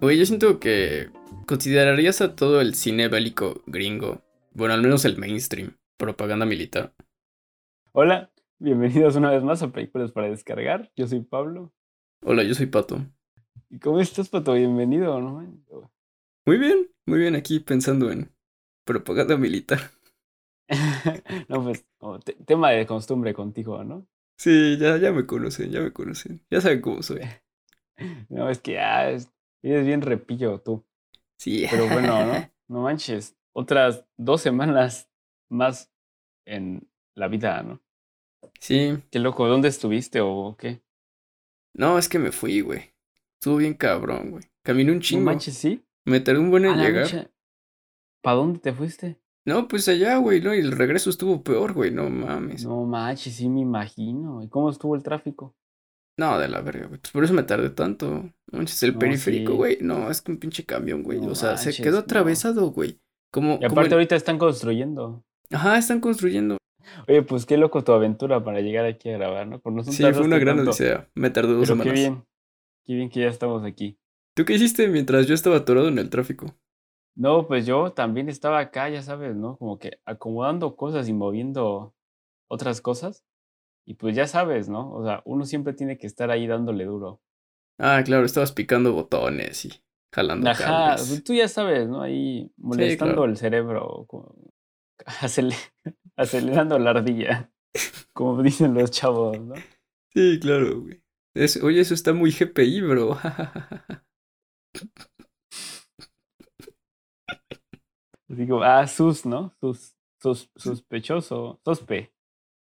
Oye, yo siento que considerarías a todo el cine bélico gringo, bueno, al menos el mainstream, propaganda militar. Hola, bienvenidos una vez más a Películas para Descargar. Yo soy Pablo. Hola, yo soy Pato. ¿Y cómo estás, Pato? Bienvenido, ¿no? Muy bien, muy bien aquí pensando en propaganda militar. no, pues, como tema de costumbre contigo, ¿no? Sí, ya, ya me conocen, ya me conocen. Ya saben cómo soy. No, es que ah, es, eres bien repillo tú. Sí. Pero bueno, ¿no? No manches. Otras dos semanas más en la vida, ¿no? Sí. Qué loco, ¿dónde estuviste o qué? No, es que me fui, güey. Estuvo bien cabrón, güey. Caminé un chingo. No manches, ¿sí? Me tardé un buen en llegar. ¿Para dónde te fuiste? No, pues allá, güey, ¿no? Y el regreso estuvo peor, güey, no mames. No manches, sí me imagino. ¿Y cómo estuvo el tráfico? No, de la verga, güey. Pues por eso me tardé tanto. Manches, el periférico, güey. No, es que un pinche camión, güey. o sea, se quedó atravesado, güey. Como, y aparte ahorita están construyendo. Ajá, están construyendo. Oye, pues qué loco tu aventura para llegar aquí a grabar, ¿no? Por sí, fue una gran odisea. Me tardó dos semanas. Qué bien. Qué bien que ya estamos aquí. ¿Tú qué hiciste mientras yo estaba atorado en el tráfico? No, pues yo también estaba acá, ya sabes, ¿no? Como que acomodando cosas y moviendo otras cosas. Y pues ya sabes, ¿no? O sea, uno siempre tiene que estar ahí dándole duro. Ah, claro, estabas picando botones y jalando Ajá, pues, tú ya sabes, ¿no? Ahí molestando el cerebro, acelerando la ardilla, como dicen los chavos, ¿no? Sí, claro, güey. oye, eso está muy GPI, bro. Digo, ah, sus, ¿no? Sus, sus, sospechoso, sospe.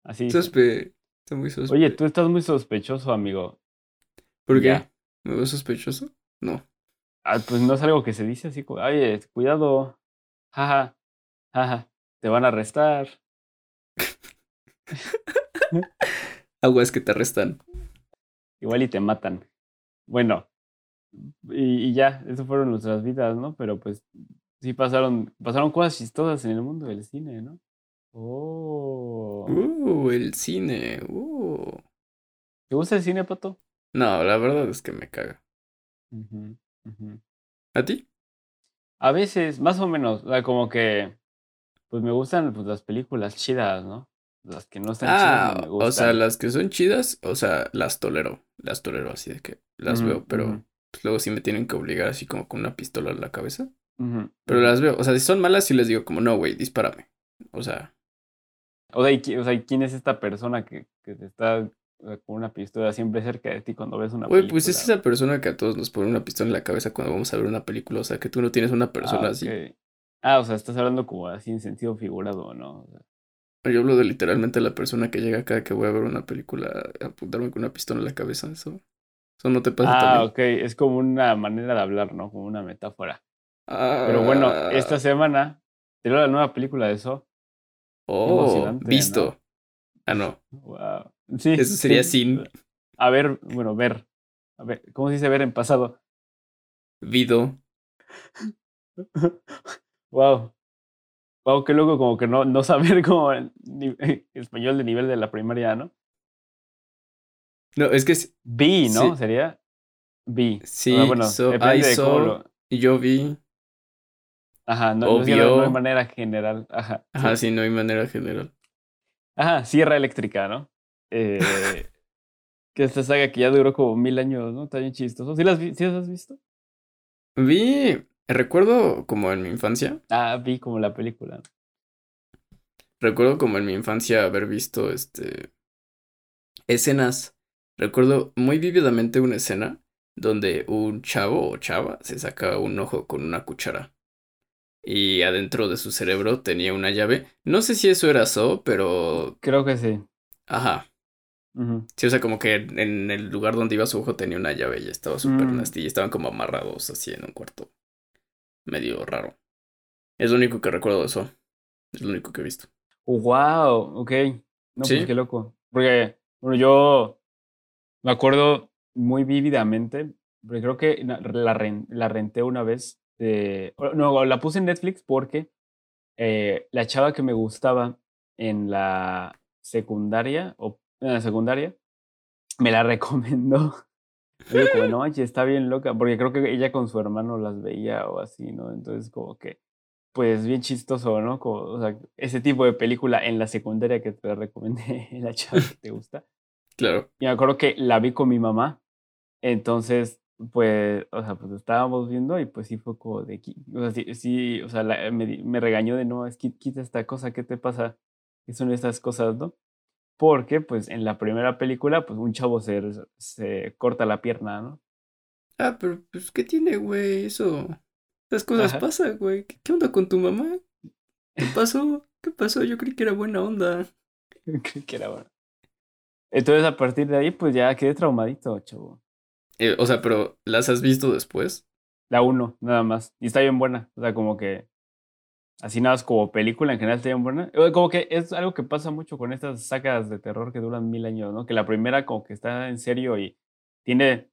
Así. Sospe. Está muy sospe. Oye, tú estás muy sospechoso, amigo. ¿Por qué? ¿Me veo sospechoso? No. Ah, pues no es algo que se dice así, oye, cuidado. Jaja, jaja, te van a arrestar. Aguas que te arrestan. Igual y te matan. Bueno, y, y ya, eso fueron nuestras vidas, ¿no? Pero pues Sí, pasaron, pasaron cosas chistosas en el mundo del cine, ¿no? Oh. Uh, el cine. Uh. ¿Te gusta el cine, Pato? No, la verdad es que me caga. ¿A ti? A veces, más o menos, como que, pues me gustan pues, las películas chidas, ¿no? Las que no están chidas me gustan. O sea, las que son chidas, o sea, las tolero. Las tolero así de que las veo, pero pues, luego sí me tienen que obligar así como con una pistola en la cabeza. Pero las veo, o sea, si son malas, sí les digo como, no, güey, dispárame. O sea. O sea, o sea, ¿quién es esta persona que, que te está con una pistola siempre cerca de ti cuando ves una película? Güey, pues es esa persona que a todos nos pone una pistola en la cabeza cuando vamos a ver una película. O sea, que tú no tienes una persona ah, así. Ah, o sea, estás hablando como así en sentido figurado, ¿no? Yo hablo de literalmente la persona que llega acá que voy a ver una película apuntarme con una pistola en la cabeza. Eso, eso no te pasa Ah, ok. Es como una manera de hablar, ¿no? Como una metáfora. Pero bueno, esta ah. semana tiró la nueva película de eso. Oh, visto. Ah, no. Wow. Sí. Eso sería sin. A ver, bueno, ver. A ver, ¿cómo se dice ver en pasado? Vido. wow. Wow, qué loco, como que no, no saber como el, español de nivel de la primaria, ¿no? No, es que es. Vi, ¿no? Sería. Vi. Sí, bueno, y yo vi. Ajá, no, no, hay manera general. Ajá. Ajá, sí. no hay manera general. Ajá, Sierra Eléctrica, ¿no? Eh, que esta saga que ya duró como mil años, ¿no? Está bien chistoso. ¿Sí las, ¿sí las has visto? Vi, recuerdo como en mi infancia. Ah, vi como la película. Recuerdo como en mi infancia haber visto este escenas. Recuerdo muy vívidamente una escena donde un chavo o chava se saca un ojo con una cuchara y adentro de su cerebro tenía una llave. No sé si eso era so, pero... Creo que sí. Ajá. Sí, o sea, como que en el lugar donde iba su ojo tenía una llave y estaba súper mm. nasty y estaban como amarrados así en un cuarto medio raro. Es lo único que recuerdo de eso. Es lo único que he visto. wow, ok. No, pues qué loco. Porque, bueno, yo me acuerdo muy vívidamente, porque creo que la, la renté una vez no, la puse en Netflix porque eh, la chava que me gustaba en la secundaria, o en la secundaria, me la recomendó. Yo como, no manches, está bien loca, porque creo que ella con su hermano las veía o así, ¿no? Entonces como que, pues bien chistoso, ¿no? Como, o sea, ese tipo de película en la secundaria que te recomendé, la chava que te gusta. Claro. Y me acuerdo que la vi con mi mamá, entonces, pues, o sea, pues estábamos viendo y pues sí fue como de, o sea, sí, sí o sea, me, me, regañó de, no, es que quita esta cosa, ¿qué te pasa? ¿Qué son estas cosas, no? Porque, pues, en la primera película, pues, un chavo se, se corta la pierna, ¿no? Ah, pero, pues, ¿qué tiene, güey? Eso. Esas cosas pasan, güey. ¿Qué, onda con tu mamá? ¿Qué pasó? ¿Qué pasó? Yo creí que era buena onda. creí que era buena. Entonces, a partir de ahí, pues ya quedé traumadito, chavo. Eh, o sea, pero ¿las has visto después? La uno, nada más. Y está bien buena. O sea, como que así nada como película en general está bien buena. Como que es algo que pasa mucho con estas sagas de terror que duran mil años, ¿no? Que la primera como que está en serio y tiene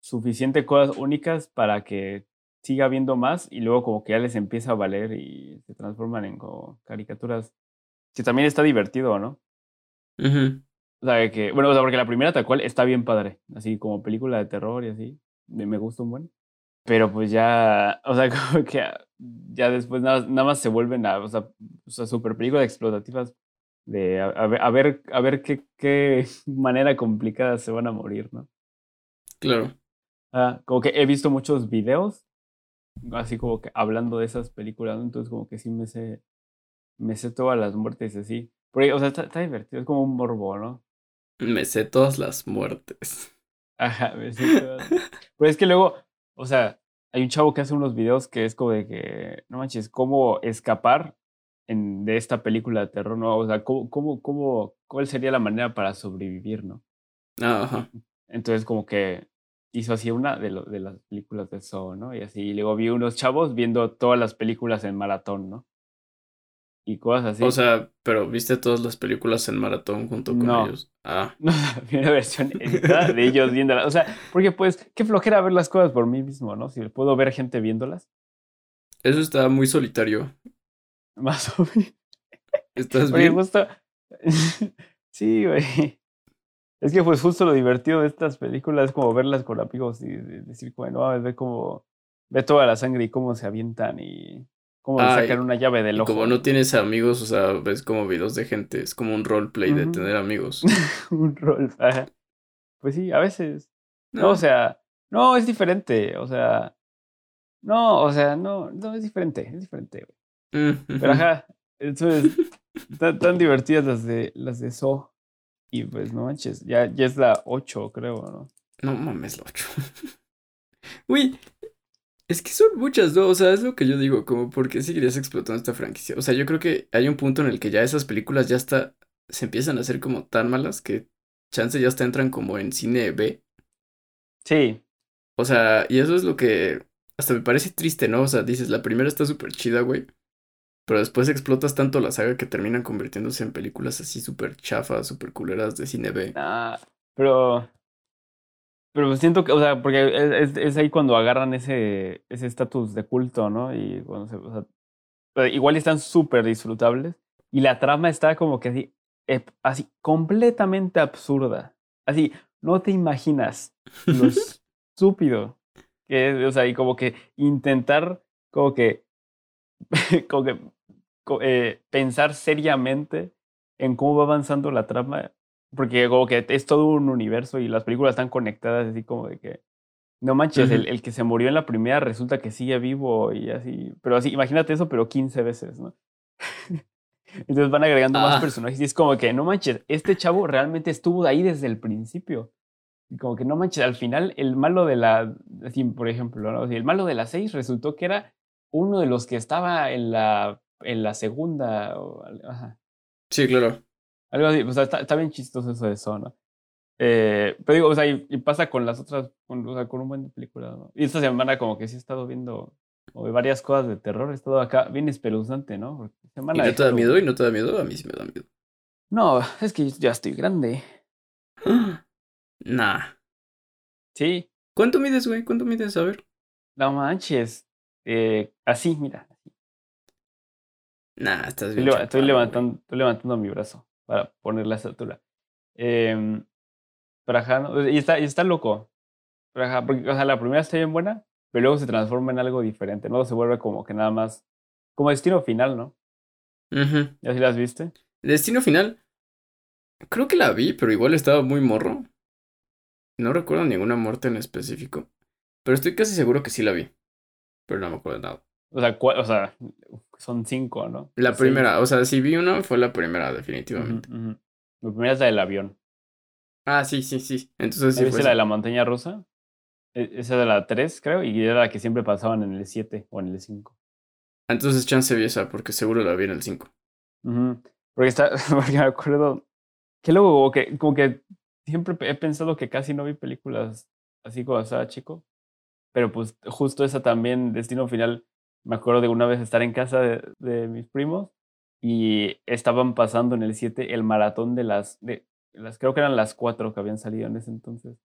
suficiente cosas únicas para que siga viendo más y luego como que ya les empieza a valer y se transforman en como caricaturas. Que también está divertido, ¿no? O sea, que, bueno, o sea, porque la primera tal cual está bien padre, así como película de terror y así, me gusta un buen. Pero pues ya, o sea, como que ya después nada, nada más se vuelven a, o sea, o sea super películas explotativas de a, a, ver, a ver, a ver qué, qué manera complicada se van a morir, ¿no? Claro. Ah, como que he visto muchos videos, así como que hablando de esas películas, entonces como que sí me sé, me sé todas las muertes así. Porque, o sea, está, está divertido, es como un morbo, ¿no? Me sé todas las muertes. Ajá, me sé todas. Pero es que luego, o sea, hay un chavo que hace unos videos que es como de que, no manches, cómo escapar en, de esta película de terror, ¿no? O sea, cómo, cómo, cómo, cuál sería la manera para sobrevivir, ¿no? Ajá. Entonces, como que hizo así una de, lo, de las películas de Saw, ¿no? Y así, y luego vi unos chavos viendo todas las películas en maratón, ¿no? Y cosas así. O sea, pero viste todas las películas en maratón junto con ellos. Ah. No, vi una versión editada de ellos viéndolas. O sea, porque pues, qué flojera ver las cosas por mí mismo, ¿no? Si puedo ver gente viéndolas. Eso está muy solitario. Más o menos. ¿Estás bien? Justo... sí, güey. Es que pues justo lo divertido de estas películas es como verlas con amigos y decir, bueno, ve cómo, ve toda la sangre y cómo se avientan y cómo sacan una llave del ojo. Como no tienes amigos, o sea, ves como videos de gente, es como un roleplay de tener amigos. un rol, Pues sí, a veces. No. o sea, no, es diferente, o sea, no, o sea, no, no, es diferente, es diferente, Pero ajá, eso es tan, divertidas las de, las de So. Y pues no manches, ya, ya es la 8, creo, ¿no? No mames, la 8. Uy, es que son muchas, ¿no? O sea, es lo que yo digo, como, ¿por qué seguirías explotando esta franquicia? O sea, yo creo que hay un punto en el que ya esas películas ya está, se empiezan a hacer como tan malas que chance ya hasta entran como en cine B. Sí. O sea, y eso es lo que hasta me parece triste, ¿no? O sea, dices, la primera está súper chida, güey. Pero después explotas tanto la saga que terminan convirtiéndose en películas así súper chafas, súper culeras de cine B. Ah, pero pero siento que, o sea, porque es, es ahí cuando agarran ese ese estatus de culto, ¿no? Y cuando se, o sea, igual están súper disfrutables. Y la trama está como que así, así, completamente absurda. Así, no te imaginas lo estúpido que es, o sea, y como que intentar, como que, como que eh, pensar seriamente en cómo va avanzando la trama porque como que es todo un universo y las películas están conectadas así como de que no manches, el, el, que se murió en la primera resulta que sigue vivo y así, pero así, imagínate eso, pero 15 veces, ¿no? Entonces van agregando más ah. personajes y es como que no manches, este chavo realmente estuvo ahí desde el principio. Y como que no manches, al final el malo de la, así, por ejemplo, ¿no? el malo de la 6 resultó que era uno de los que estaba en la, en la segunda. O, ajá. Sí, claro. Algo así, o sea, está, bien chistoso eso de eso, ¿no? Eh, pero digo, o sea, y, pasa con las otras, con, o sea, con un buen de películas, ¿no? Y esta semana como que sí he estado viendo varias cosas de terror, he estado acá bien espeluznante, ¿no? semana ¿Y no te da miedo? ¿Y no te da miedo? A mí sí me da miedo. No, es que ya estoy grande. Nah. Sí. ¿Cuánto mides, güey? ¿Cuánto mides? A ver. No manches. Eh, así, mira. Nah, estás bien. Estoy, levantando, estoy levantando mi brazo para poner la estatura. Eh, y está, y está loco. porque, o sea, la primera está bien buena, pero luego se transforma en algo diferente, ¿no? Se vuelve como que nada más, como destino final, ¿no? Uh ¿Ya sí las viste? Destino final, creo que la vi, pero igual estaba muy morro. No recuerdo ninguna muerte en específico, pero estoy casi seguro que sí la vi, pero no me acuerdo de nada. O sea, o sea, son cinco, ¿no? La primera, o sea, si vi una, fue la primera, definitivamente. La primera es la del avión. Ah, sí, sí, sí. Entonces sí. Fue la de la montaña rusa? E, esa de la 3, creo, y era la que siempre pasaban en el 7 o en el 5. Entonces chance vi esa, porque seguro la vi en el 5. Porque está, porque me acuerdo, que luego como que, como que siempre he pensado que casi no vi películas así cuando estaba chico, pero pues justo esa también, Destino Final, me acuerdo de una vez estar en casa de, mis primos y estaban pasando en el 7 el maratón de las, de las, creo que eran las 4 que habían salido en ese entonces.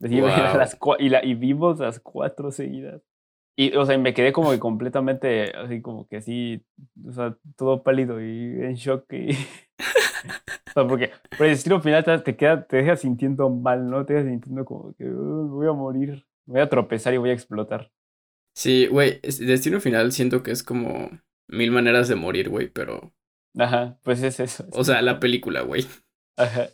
las, y, la, y vimos las cuatro seguidas. Y, o sea, me quedé como que completamente, así como que así, o sea, todo pálido y en shock. Y, o sea, porque por el destino final te, queda, te deja sintiendo mal, ¿no? Te deja sintiendo como que voy a morir, voy a tropezar y voy a explotar. Sí, güey, Destino Final siento que es como mil maneras de morir, güey, pero... Ajá, pues es eso. o sea, la película, güey. Ajá.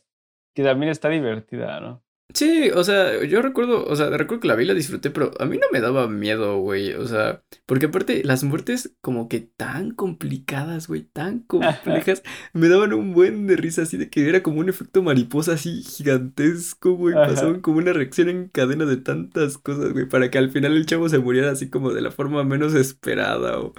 Que también está divertida, ¿no? Sí, o sea, yo recuerdo, o sea, recuerdo que la vi y la disfruté, pero a mí no me daba miedo, güey, o sea, porque aparte las muertes como que tan complicadas, güey, tan complejas, me daban un buen de risa así de que era como un efecto mariposa así gigantesco, güey, pasaban como una reacción en cadena de tantas cosas, güey, para que al final el chavo se muriera así como de la forma menos esperada o...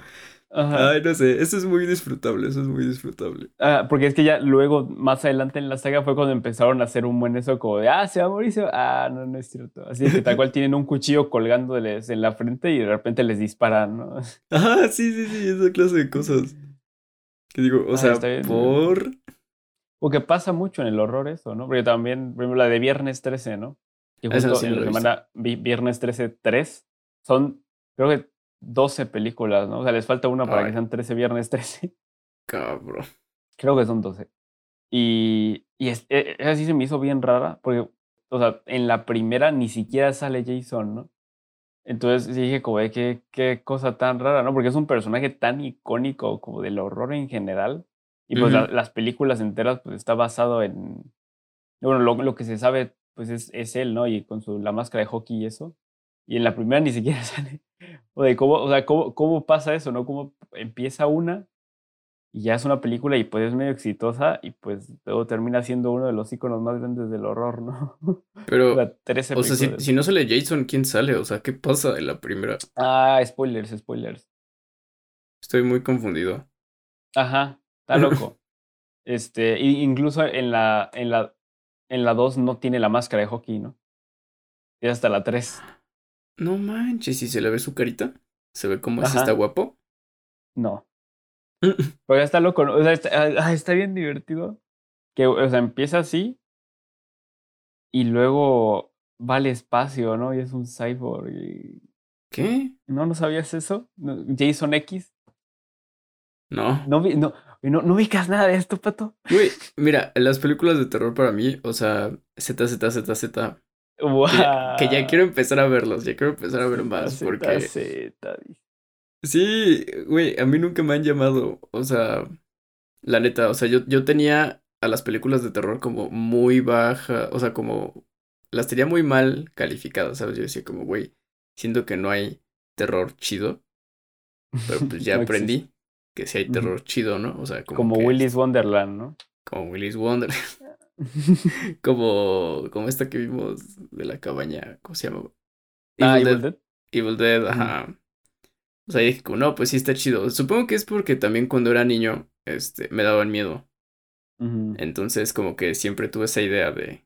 Ay, no sé, eso es muy disfrutable, eso es muy disfrutable. Ah, porque es que ya luego, más adelante en la saga, fue cuando empezaron a hacer un buen eso como de, ah, se va a morir, Ah, no, no es cierto. Así que tal cual tienen un cuchillo colgándoles en la frente y de repente les disparan, ¿no? Ajá, sí, sí, sí, esa clase de cosas. Que digo, o ah, sea, por... O que pasa mucho en el horror eso, ¿no? Porque también, por ejemplo, la de Viernes 13, ¿no? Que justo en la semana Viernes 13, 3, son, creo que 12 películas, ¿no? O sea, les falta una para que sean 13 viernes 13. Cabrón. Creo que son 12. Y, y es, e, esa sí se me hizo bien rara, porque, o sea, en la primera ni siquiera sale Jason, ¿no? Entonces dije, como, qué, qué cosa tan rara, ¿no? Porque es un personaje tan icónico como del horror en general. Y pues las películas enteras, pues está basado en. Bueno, lo, lo que se sabe, pues es, es, él, ¿no? Y con su, la máscara de hockey y eso. Y en la primera ni siquiera sale. O de cómo, o sea, cómo, cómo pasa eso, ¿no? Cómo empieza una y ya es una película y pues es medio exitosa y pues luego termina siendo uno de los iconos más grandes del horror, ¿no? Pero, o sea, si, si, no sale Jason, ¿quién sale? O sea, ¿qué pasa en la primera? Ah, spoilers, spoilers. Estoy muy confundido. Ajá, está loco. este, incluso en la, en la, en la 2 no tiene la máscara de hockey, ¿no? Y hasta la 3. No manches, ¿y se le ve su carita? ¿Se ve como si está guapo? No. Pero está loco, ¿no? O sea, está, ah, ah, está, bien divertido. Que, o sea, empieza así y luego va al espacio, ¿no? Y es un cyborg. Y... ¿Qué? ¿No, no sabías eso? ¿Jason X? No. No, no, no, no ubicas nada de esto, pato. Güey, mira, las películas de terror para mí, o sea, Z, Z, Z, Z, que, ya, quiero empezar a verlos, ya quiero empezar a ver más porque... Sí, güey, a mí nunca me han llamado, o sea, la neta, o sea, yo, yo tenía a las películas de terror como muy baja, o sea, como las tenía muy mal calificadas, ¿sabes? Yo decía como, güey, siento que no hay terror chido, pero pues ya aprendí que sí hay terror chido, ¿no? O sea, como... Como Willy's Wonderland, ¿no? Como Willy's Wonderland. como, como esta que vimos de la cabaña, ¿cómo se llama? Ah, Evil, Dead. Evil Dead, ajá. O sea, dije como, no, pues sí está chido. Supongo que es porque también cuando era niño, este, me daban miedo. Entonces, como que siempre tuve esa idea de,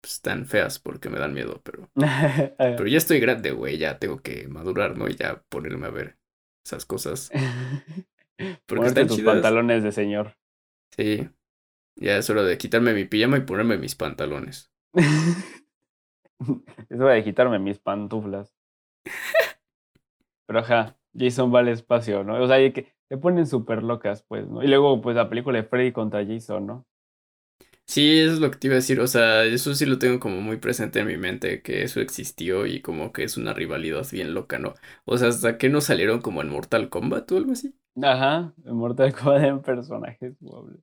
pues, tan feas porque me dan miedo, pero... pero ya estoy grande, güey, ya tengo que madurar, ¿no? Y ya ponerme a ver esas cosas. Porque están tus pantalones de señor. Sí. Ya es hora de quitarme mi pijama y ponerme mis pantalones. es hora de quitarme mis pantuflas. Pero ajá, Jason va al espacio, ¿no? O sea, que te ponen súper locas, pues, ¿no? Y luego, pues, la película de Freddy contra Jason, ¿no? Sí, eso es lo que te iba a decir. O sea, eso sí lo tengo como muy presente en mi mente, que eso existió y como que es una rivalidad bien loca, ¿no? O sea, hasta que no salieron como en Mortal Kombat o algo así. Ajá, en Mortal Kombat en personajes jugables.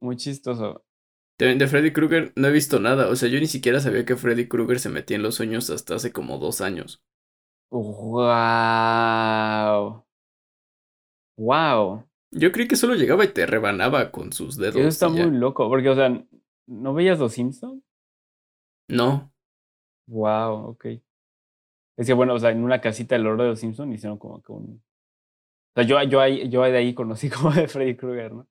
Muy chistoso. De, Freddy Krueger no he visto nada. O sea, yo ni siquiera sabía que Freddy Krueger se metía en los sueños hasta hace como dos años. Wow. Wow. Yo creí que solo llegaba y te rebanaba con sus dedos. Eso está muy loco, porque, o sea, ¿no veías los Simpsons? No. Wow, ok. Es que, bueno, o sea, en una casita del oro de los Simpsons hicieron como que un... O sea, yo, yo, ahí, yo de ahí conocí como de Freddy Krueger, ¿no?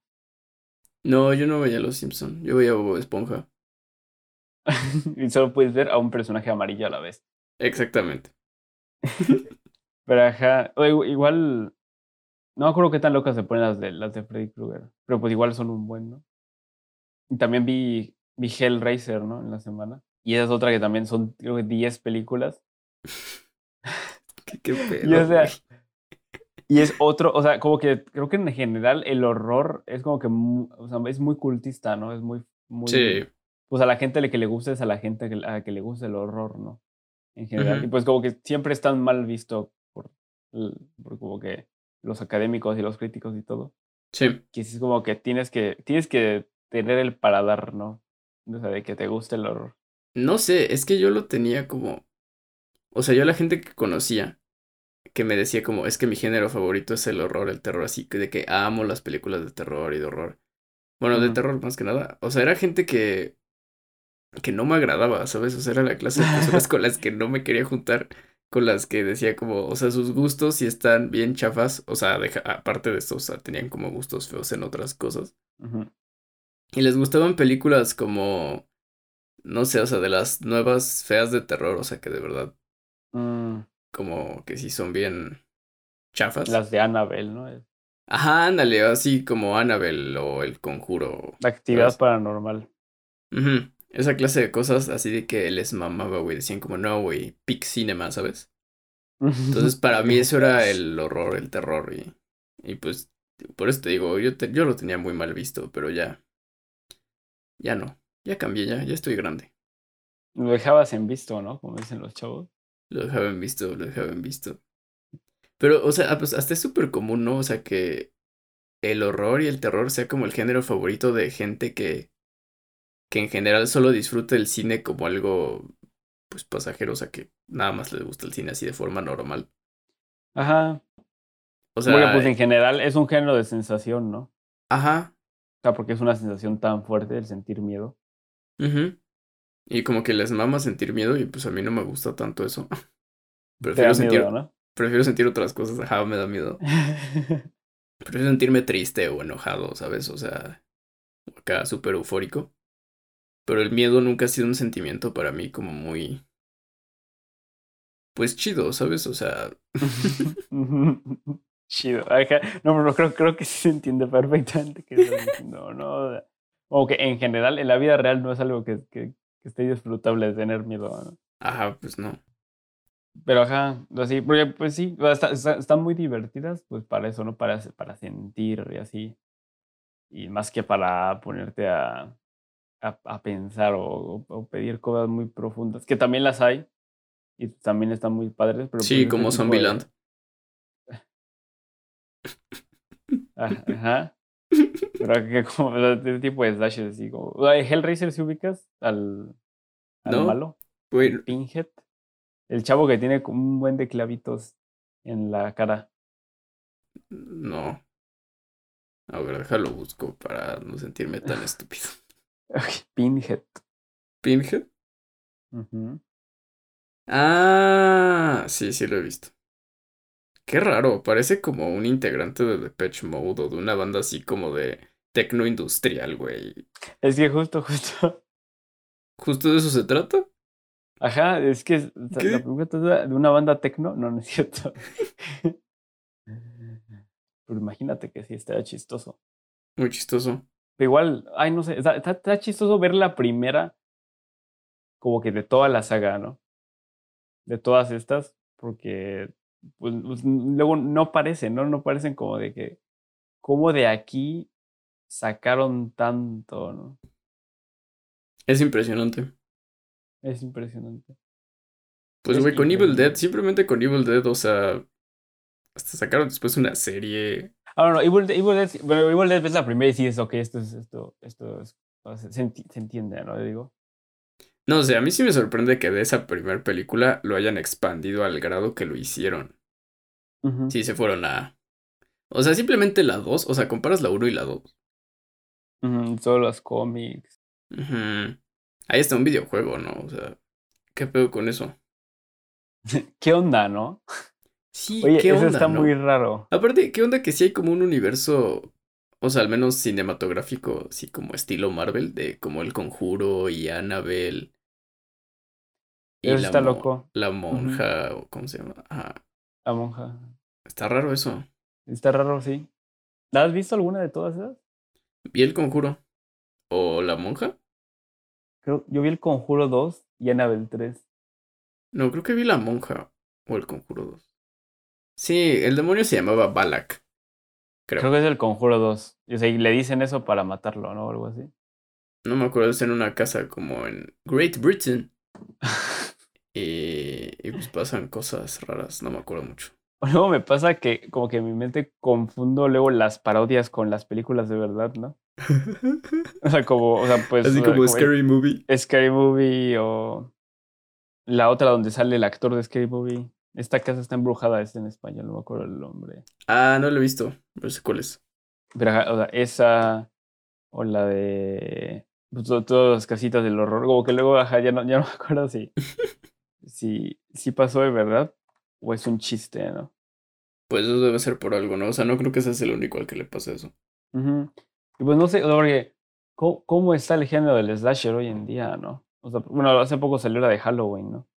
No, yo no veía los Simpsons, yo veía Bob Esponja. y solo puedes ver a un personaje amarillo a la vez. Exactamente. Pero ajá, igual no me acuerdo qué tan locas se ponen las de, las de Freddy Krueger. Pero pues igual son un buen, ¿no? Y también vi, vi Hellraiser, ¿no? En la semana. Y esa es otra que también son, creo que 10 películas. qué, pedo, y, es otro, o sea, como que creo que en general el horror es como que, o sea, es muy cultista, ¿no? Es muy, muy... Sí. Pues a la gente que le gusta es a la gente a que le gusta el horror, ¿no? En general. Y pues como que siempre es tan mal visto por, por como que los académicos y los críticos y todo. Sí. Que es como que tienes que, tienes que tener el paladar, ¿no? O sea, de que te guste el horror. No sé, es que yo lo tenía como. O sea, yo la gente que conocía, que me decía como, es que mi género favorito es el horror, el terror, así que de que amo las películas de terror y de horror. Bueno, de terror más que nada. O sea, era gente que. que no me agradaba, ¿sabes? O sea, era la clase de personas con las que no me quería juntar con las que decía como, o sea, sus gustos sí están bien chafas, o sea, aparte de esto, o sea, tenían como gustos feos en otras cosas. Y les gustaban películas como, no sé, o sea, de las nuevas feas de terror, o sea, que de verdad, mm. Como que sí son bien chafas. Las de Annabelle, ¿no? Ajá, ándale, así como Annabelle o El Conjuro. La actividad paranormal. Esa clase de cosas así de que les mamaba, güey. Decían como, no, güey, pic cinema, ¿sabes? Entonces, para mí eso era el horror, el terror. Y, y pues, por eso te digo, yo, yo lo tenía muy mal visto, pero ya. Ya no. Ya cambié, ya, ya estoy grande. Lo dejabas en visto, ¿no? Como dicen los chavos. Lo dejaba en visto, lo dejaba en visto. Pero, o sea, pues hasta es súper común, ¿no? O sea, que el horror y el terror sea como el género favorito de gente que que en general solo disfruta el cine como algo pues pasajero, o sea que nada más le gusta el cine así de forma normal. Ajá. O sea, bueno, pues en general es un género de sensación, ¿no? Ajá. O sea, porque es una sensación tan fuerte el sentir miedo. Mhm. Y como que les mama sentir miedo y pues a mí no me gusta tanto eso. Prefiero sentir, ¿no? prefiero sentir otras cosas, ajá, me da miedo. prefiero sentirme triste o enojado, ¿sabes? O sea, acá súper eufórico. Pero el miedo nunca ha sido un sentimiento para mí como muy... Pues chido, ¿sabes? O sea... chido. No, pero creo, creo que sí se entiende perfectamente que no, no. O que en general en la vida real no es algo que, que, esté disfrutable de tener miedo. ¿no? Ajá, pues no. Pero ajá, así, porque pues sí, están muy divertidas, pues para eso, ¿no? Para, para sentir y así. Y más que para ponerte a, a, pensar o, pedir cosas muy profundas, que también las hay y también están muy padres. Pero sí, pues como Zombieland. Ajá. Pero que como este tipo de slashes así como. Hellraiser si ubicas al, al malo. Pinhead. El chavo que tiene un buen de clavitos en la cara. No. A ver, déjalo busco para no sentirme tan estúpido. Pinhead. ¿Pinhead? Ah, sí, sí lo he visto. Qué raro, parece como un integrante de Depeche Mode o de una banda así como de tecno industrial, güey. Es que justo, justo. ¿Justo de eso se trata? Ajá, es que la pregunta de una banda tecno, no, no es cierto. Pero imagínate que sí, estaría chistoso. Muy chistoso. Pero igual, ay, no sé, está, chistoso ver la primera, como que de toda la saga, ¿no? De todas estas, porque pues, pues luego no parecen, ¿no? No parecen como de que, como de aquí sacaron tanto, ¿no? Es impresionante. Es impresionante. Pues, güey, con Evil Dead, simplemente con Evil Dead, o sea, hasta sacaron después una serie. Ah, no, no, Evil, Dead, bueno, Evil Dead es la primera y sí es, ok, esto es, esto, esto es, se, entiende, ¿no? Digo. No, o sea, a mí sí me sorprende que de esa primera película lo hayan expandido al grado que lo hicieron. Sí, se fueron a... O sea, simplemente la 2, o sea, comparas la 1 y la 2. Todos los cómics. Ahí está un videojuego, ¿no? O sea, ¿qué pedo con eso? ¿Qué onda, no? Sí, ¿qué onda, eso está muy raro. Aparte, ¿qué onda que sí hay como un universo, o sea, al menos cinematográfico, así como estilo Marvel, de como El Conjuro y Annabelle. Y eso está loco. La monja, o ¿cómo se llama? La monja. Está raro eso. Está raro, sí. ¿La has visto alguna de todas esas? Vi El Conjuro. ¿O La monja? Creo, yo vi El Conjuro 2 y Annabelle 3. No, creo que vi La Monja o El Conjuro 2. Sí, el demonio se llamaba Balak. Creo. creo que es el Conjuro 2. O sea, y le dicen eso para matarlo, ¿no? O algo así. No me acuerdo, es en una casa como en Great Britain. y, y pues pasan cosas raras, no me acuerdo mucho. Luego me pasa que como que en mi mente confundo luego las parodias con las películas de verdad, ¿no? o sea, como, o sea, pues... Así como Scary Movie. Scary Movie o la otra donde sale el actor de Scary Movie. Esta casa está embrujada, es en español, no me acuerdo el nombre. Ah, no lo he visto, no sé cuál es. Pero, o sea, esa o la de pues, todas las casitas del horror, como que luego, ajá, ya no, ya no me acuerdo si, si, si pasó de verdad o es un chiste, ¿no? Pues eso debe ser por algo, ¿no? O sea, no creo que ese sea el único al que le pase eso. Y pues no sé, porque ¿cómo, ¿cómo, está el género del slasher hoy en día, no? O sea, bueno, hace poco salió la de Halloween, ¿no?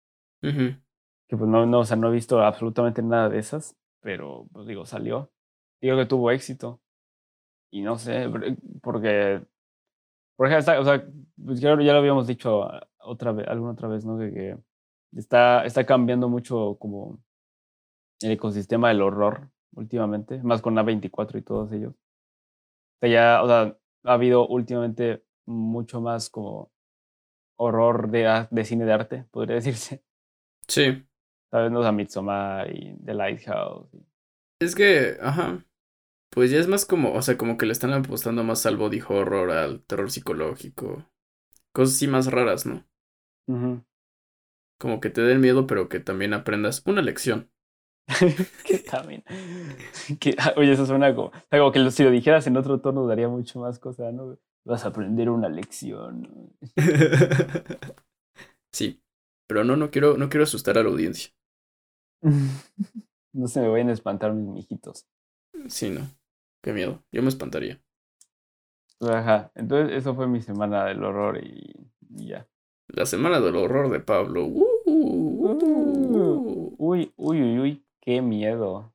Que pues no, no, o sea, no he visto absolutamente nada de esas, pero pues digo, salió. Digo que tuvo éxito. Y no sé, porque, por ejemplo, o sea, pues ya, ya, lo habíamos dicho otra vez, alguna otra vez, ¿no? Que, que está, está cambiando mucho como el ecosistema del horror últimamente, más con A24 y todos ellos. O sea, ya, o sea, ha habido últimamente mucho más como horror de, de cine de arte, podría decirse. Sí. Sabes, no Midsommar y The Lighthouse. Es que, ajá. Pues ya es más como, o sea, como que le están apostando más al body horror, al terror psicológico. Cosas así más raras, ¿no? Como que te den miedo, pero que también aprendas una lección. que también. Que, oye, eso suena como, como que si lo dijeras en otro tono daría mucho más cosa, ¿no? Vas a aprender una lección. sí, pero no, no quiero, no quiero asustar a la audiencia. no se me vayan a espantar mis mijitos. Sí, no. Qué miedo. Yo me espantaría. Ajá. Entonces, eso fue mi semana del horror y, ya. La semana del horror de Pablo. Uh, uh, uh, uy, uy, uy, uy. Qué miedo.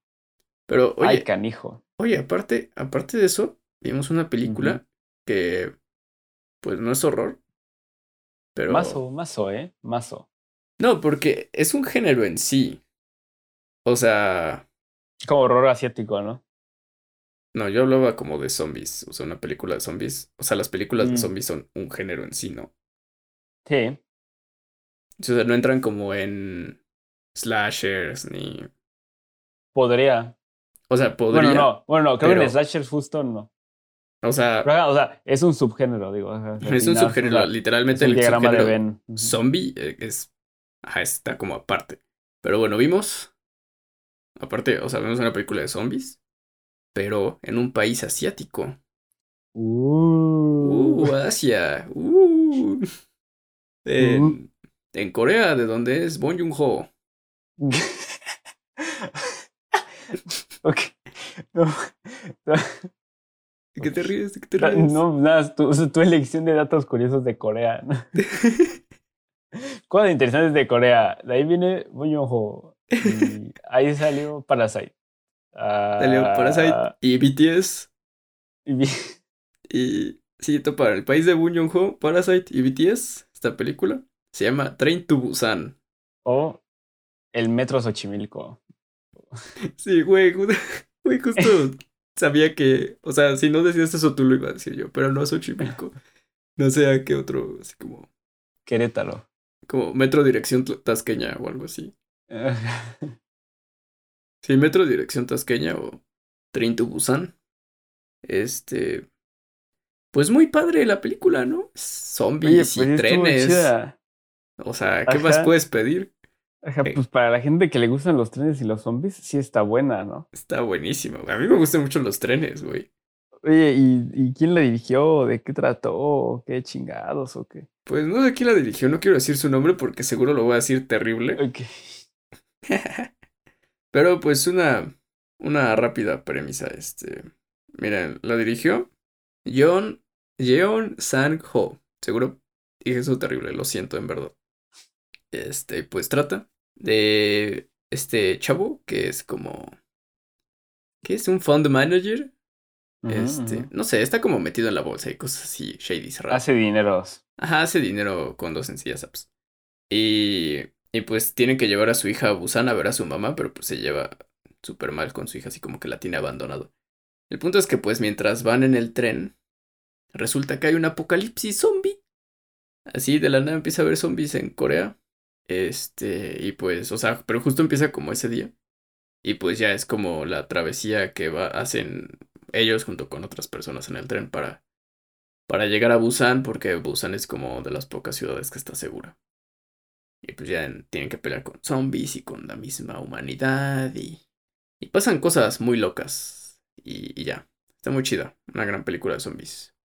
Pero, oye. Ay, canijo. Oye, aparte, aparte de eso, vimos una película que pues no es horror. Pero... Mazo, mazo, ¿eh? Mazo. No, porque es un género en sí. O sea... Como horror asiático, ¿no? No, yo hablaba como de zombies, o sea, una película de zombies. O sea, las películas de mm. zombies son un género en sí, ¿no? Sí. O sea, no entran como en slashers ni... Podría. O sea, podría. Bueno, no, bueno, no, creo que en slashers justo no. O sea, o sea, es un subgénero, digo. es un subgénero, literalmente el subgénero de zombie eh, es, ajá, está como aparte. Pero bueno, vimos, aparte, o sea, vimos una película de zombies, pero en un país asiático. Uh, uh Asia. Uh. En, uh. en Corea, de donde es Bong Joon-ho. ok. No. ¿De qué te ríes? ¿De qué te ríes? No, nada, tu, tu elección de datos curiosos de Corea. ¿no? Cosas interesantes de Corea. De ahí viene Buñojo. Y ahí salió Parasite. salió Parasite y BTS. Y, y sí, para el país de Buñojo, Parasite y BTS, esta película, se llama Train to Busan. O El Metro Xochimilco. Sí, güey, güey, justo sabía que, o sea, si no decías eso tú lo iba a decir yo, pero no Xochimilco. No sé a qué otro, así como... Querétaro. Como Metro Dirección Tasqueña o algo así. sí, Metro Dirección Tasqueña o Train to Busan. Este... Pues muy padre la película, ¿no? Zombies y pues, trenes. O sea, ¿qué más puedes pedir? Ajá, pues para la gente que le gustan los trenes y los zombies, sí está buena, ¿no? Está buenísimo. A mí me gustan mucho los trenes, güey. Oye, ¿y, quién la dirigió? ¿De qué trató? ¿Qué chingados o qué? Pues no sé quién la dirigió, no quiero decir su nombre porque seguro lo voy a decir terrible. Ok. Pero pues una, una rápida premisa, este. Miren, la dirigió John, Jeon Sang-ho. Seguro dije eso terrible, lo siento en verdad. Este, pues trata de este chavo que es como... ¿Qué es? ¿Un fund manager? este, no sé, está como metido en la bolsa y cosas así, shady Hace dinero. Ajá, hace dinero con dos sencillas apps. Y, y pues tienen que llevar a su hija a Busan a ver a su mamá, pero pues se lleva súper mal con su hija, así como que la tiene abandonado. El punto es que pues mientras van en el tren, resulta que hay un apocalipsis zombie. Así de la nada empieza a haber zombies en Corea. Este, y pues, o sea, pero justo empieza como ese día. Y pues ya es como la travesía que va, hacen ellos junto con otras personas en el tren para, para llegar a Busan, porque Busan es como de las pocas ciudades que está segura. Y pues ya tienen que pelear con zombies y con la misma humanidad y, y pasan cosas muy locas. Y, y ya, está muy chida, una gran película de zombies.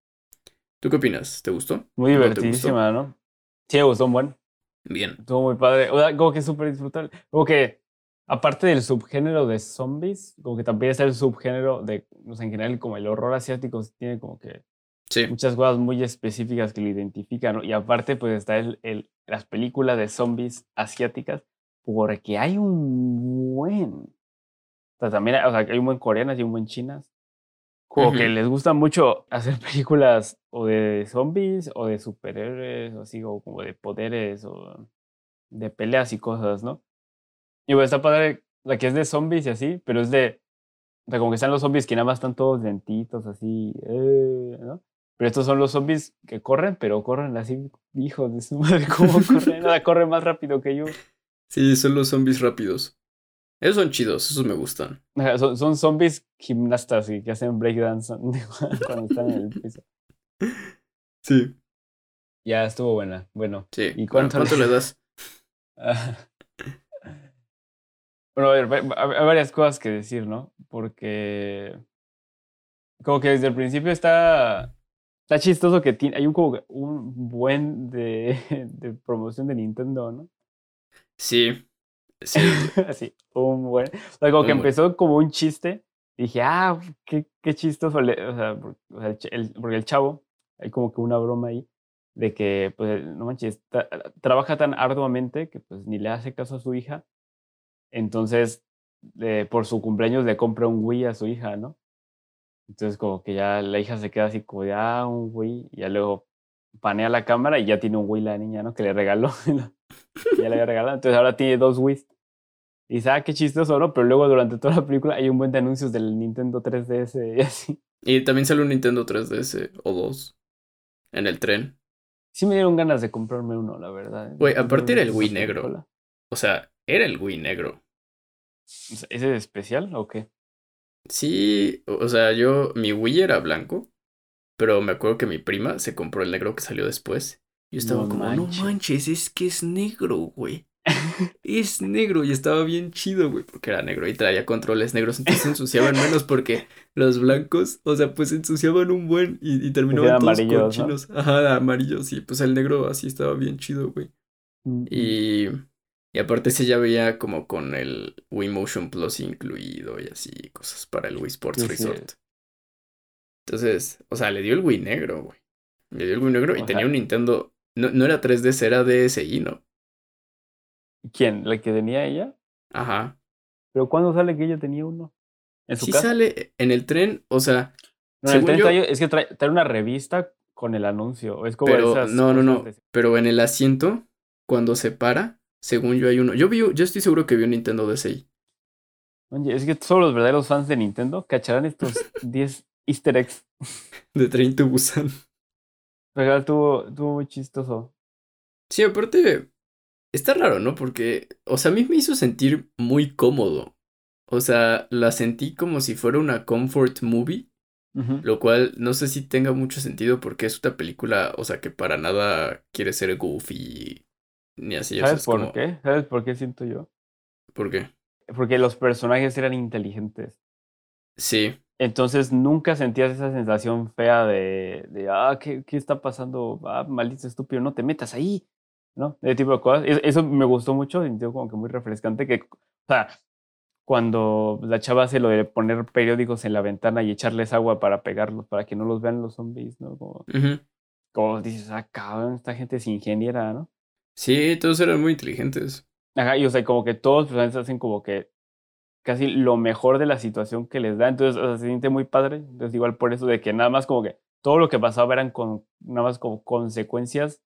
¿Tú qué opinas? ¿Te gustó? Muy divertidísima, ¿no? Sí, me gustó un buen. Bien. Estuvo muy padre. O sea, como que súper disfrutable. Como que, aparte del subgénero de zombies, como que también está el subgénero de, o sea, en general, como el horror asiático tiene como que sí. muchas cosas muy específicas que lo identifican, ¿no? Y aparte, pues está el, el, las películas de zombies asiáticas, porque hay un buen. O sea, también o sea, hay un buen coreanas y un buen chinas. Como que les gusta mucho hacer películas o de zombies o de superhéroes o así, o como de poderes o de peleas y cosas, ¿no? Y bueno, está padre la que es de zombies y así, pero es de, o sea, como que están los zombies que nada más están todos lentitos así, eh, ¿no? Pero estos son los zombies que corren, pero corren así, hijos de su madre, ¿cómo corren? Nada, corre más rápido que yo. Sí, son los zombies rápidos. Esos son chidos, esos me gustan. Son, son zombies gimnastas y que hacen breakdance cuando están en el piso. Sí. Ya estuvo buena. Bueno. Sí. ¿Y cuánto, le... das? bueno, a ver, hay varias cosas que decir, ¿no? Porque como que desde el principio está está chistoso que tiene, hay un como un buen de, de promoción de Nintendo, ¿no? Sí. Sí. Así, un buen. O sea, como que empezó como un chiste. Dije, ah, qué, qué chistoso. O sea, porque el, porque el chavo, hay como que una broma ahí de que, pues, no manches, trabaja tan arduamente que pues ni le hace caso a su hija. Entonces, por su cumpleaños le compra un Wii a su hija, ¿no? Entonces, como que ya la hija se queda así como de, ah, un Wii. Y ya luego panea la cámara y ya tiene un Wii la niña, ¿no? Que le regaló. ya le había regalado. Entonces ahora tiene dos Wii. Y dice, ah, qué chistoso, ¿no? Pero luego durante toda la película hay un buen de anuncios del Nintendo 3DS y así. Y también sale un Nintendo 3DS o dos en el tren. Sí me dieron ganas de comprarme uno, la verdad. Güey, aparte era el Wii negro. O sea, era el Wii negro. ¿Ese es especial o qué? Sí, o sea, yo, mi Wii era blanco, pero me acuerdo que mi prima se compró el negro que salió después. Yo estaba como, no manches, es que es negro, güey. es negro y estaba bien chido, güey, porque era negro y traía controles negros, entonces se ensuciaban menos porque los blancos, o sea, pues ensuciaban un buen y, y terminaban todos con chinos. Ajá, amarillos, sí, pues el negro así estaba bien chido, güey. Y, y aparte se ya veía como con el Wii Motion Plus incluido y así, cosas para el Wii Sports Resort. Entonces, o sea, le dio el Wii negro, güey. Le dio el Wii negro y tenía un Nintendo no, no era 3DS, era DSi, ¿no? ¿Quién? ¿La que tenía ella? Ajá. ¿Pero cuándo sale que ella tenía uno? ¿En su sí sale en el tren, o sea... No, en el tren trae, es que trae, una revista con el anuncio. Es como pero, no, no, no. Pero en el asiento, cuando se para, según yo hay uno. Yo vi, yo estoy seguro que vi un Nintendo DSi. Oye, es que solo los verdaderos fans de Nintendo cacharán estos 10 easter eggs. De Train to Busan. Pero estuvo, estuvo muy chistoso. Sí, aparte, está raro, ¿no? Porque, o sea, a mí me hizo sentir muy cómodo. O sea, la sentí como si fuera una comfort movie. Lo cual no sé si tenga mucho sentido porque es una película, o sea, que para nada quiere ser goofy ni así. ¿Sabes por qué? ¿Sabes por qué siento yo? ¿Por qué? Porque los personajes eran inteligentes. Sí. Entonces nunca sentías esa sensación fea de, de ah, ¿qué, ¿qué, está pasando? Ah, maldito estúpido, no te metas ahí, ¿no? Ese tipo de cosas. Eso me gustó mucho, sintió como que muy refrescante, que, o sea, cuando la chava hace lo de poner periódicos en la ventana y echarles agua para pegarlos, para que no los vean los zombies, ¿no? Como, como dices, ah, cabrón, esta gente es ingeniera, ¿no? Sí, todos eran muy inteligentes. Ajá, y o sea, como que todos los hacen como que casi lo mejor de la situación que les da. Entonces, o sea, se siente muy padre. Entonces, igual por eso de que nada más como que todo lo que pasaba eran con, nada más como consecuencias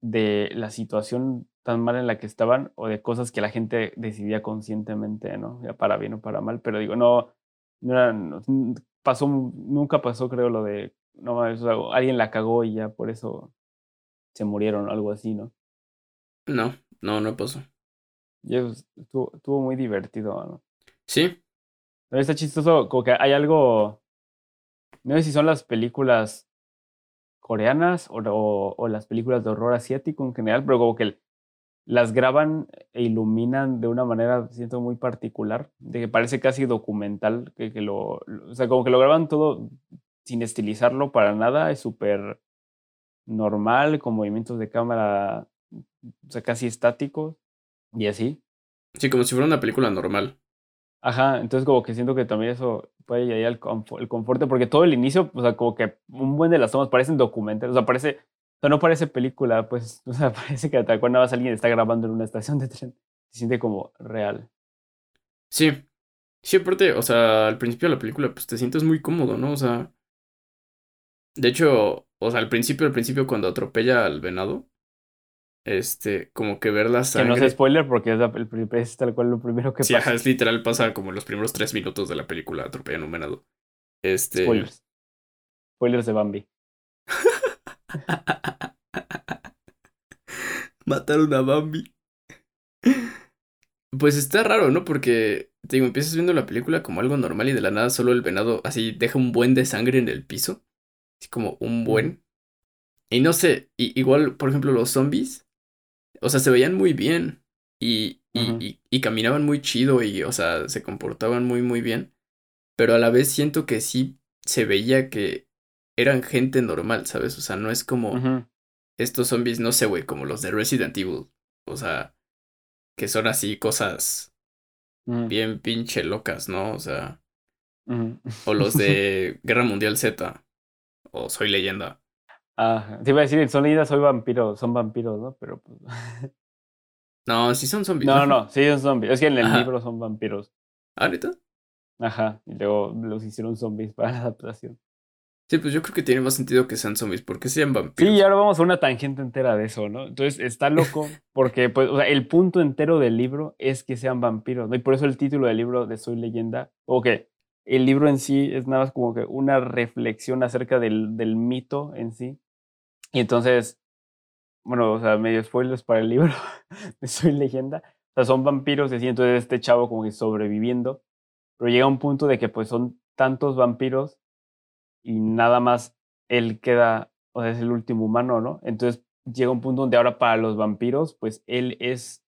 de la situación tan mal en la que estaban o de cosas que la gente decidía conscientemente, ¿no? Ya para bien o para mal. Pero digo, no, no, pasó, nunca pasó, creo, lo de, no, eso, alguien la cagó y ya por eso se murieron, algo así, ¿no? No, no, no pasó. Y estuvo, estuvo muy divertido, ¿no? Sí. Pero está chistoso, como que hay algo. No sé si son las películas coreanas o, o, las películas de horror asiático en general, pero como que las graban e iluminan de una manera, siento, muy particular, de que parece casi documental, que, que lo, o sea, como que lo graban todo sin estilizarlo para nada, es súper normal, con movimientos de cámara o sea, casi estático y así. Sí, como si fuera una película normal. Ajá, entonces como que siento que también eso puede llegar al el confort, porque todo el inicio, o sea, como que un buen de las tomas parecen documentales, o sea, parece, o sea, no parece película, pues, o sea, parece que tal cual nada más alguien está grabando en una estación de tren, se siente como real. Sí, sí, aparte, o sea, al principio de la película, pues te sientes muy cómodo, ¿no? O sea, de hecho, o sea, al principio, al principio cuando atropella al venado, este, como que ver la sangre. Que no es spoiler porque es, el, es tal cual lo primero que sí, pasa. Es literal, pasa como los primeros tres minutos de la película atropellan un venado. Este. Spoilers. Spoilers de Bambi. Mataron a Bambi. Pues está raro, ¿no? Porque, te digo, empiezas viendo la película como algo normal y de la nada solo el venado así deja un buen de sangre en el piso. Así como un buen. Y no sé, igual, por ejemplo, los zombies o sea, se veían muy bien y, y, y, caminaban muy chido y, o sea, se comportaban muy, muy bien. Pero a la vez siento que sí se veía que eran gente normal, ¿sabes? O sea, no es como estos zombies, no sé, güey, como los de Resident Evil. O sea, que son así cosas bien pinche locas, ¿no? O sea, o los de Guerra Mundial Z, o Soy Leyenda. Ah, te iba a decir, son leyendas, soy vampiro, son vampiros, ¿no? Pero pues. No, sí son zombies. No, no, no, sí son zombies. Es que en el libro son vampiros. ¿Ah, neta? Ajá, y luego los hicieron zombies para la adaptación. Sí, pues yo creo que tiene más sentido que sean zombies, porque sean vampiros. Sí, y ahora vamos a una tangente entera de eso, ¿no? Entonces está loco, porque pues, o sea, el punto entero del libro es que sean vampiros, ¿no? Y por eso el título del libro de Soy Leyenda, o que el libro en sí es nada más como que una reflexión acerca del, del mito en sí. Y entonces, bueno, o sea, medio spoilers para el libro de Soy Leyenda. O sea, son vampiros, y entonces este chavo como que sobreviviendo. Pero llega un punto de que pues son tantos vampiros y nada más él queda, o sea, es el último humano, ¿no? Entonces llega un punto donde ahora para los vampiros, pues él es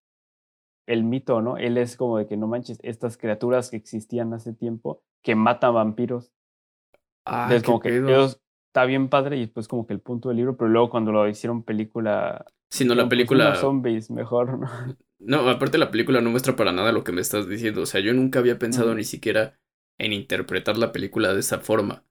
el mito, ¿no? Él es como de que no manches, estas criaturas que existían hace tiempo que matan vampiros. Ah, Entonces, como que ellos está bien padre y pues como que el punto del libro, pero luego cuando lo hicieron película... Sí, no, la pues, película... zombies, mejor, ¿no? No, aparte la película no muestra para nada lo que me estás diciendo. O sea, yo nunca había pensado ni siquiera en interpretar la película de esa forma.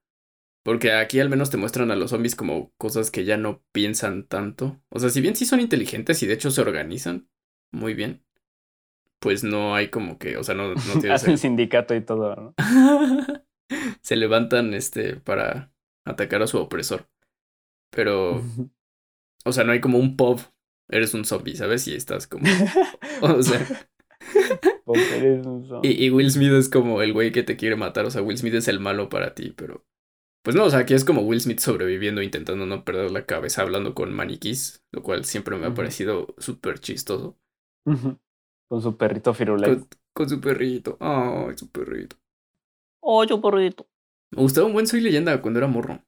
Porque aquí al menos te muestran a los zombies como cosas que ya no piensan tanto. O sea, si bien sí son inteligentes y de hecho se organizan muy bien, pues no hay como que, o sea, no, no Hacen sindicato y todo, ¿no? se levantan este para atacar a su opresor. Pero, o sea, no hay como un pub, eres un zombie, ¿sabes? Y estás como, o sea... Y, y, Will Smith es como el güey que te quiere matar. O sea, Will Smith es el malo para ti, pero. Pues no, o sea, aquí es como Will Smith sobreviviendo, intentando no perder la cabeza, hablando con maniquís, lo cual siempre me ha parecido súper chistoso. Con su perrito firulento. Con, su perrito. Ay, su perrito. Ay, su perrito. Me gustaba un buen Soy Leyenda cuando era morro.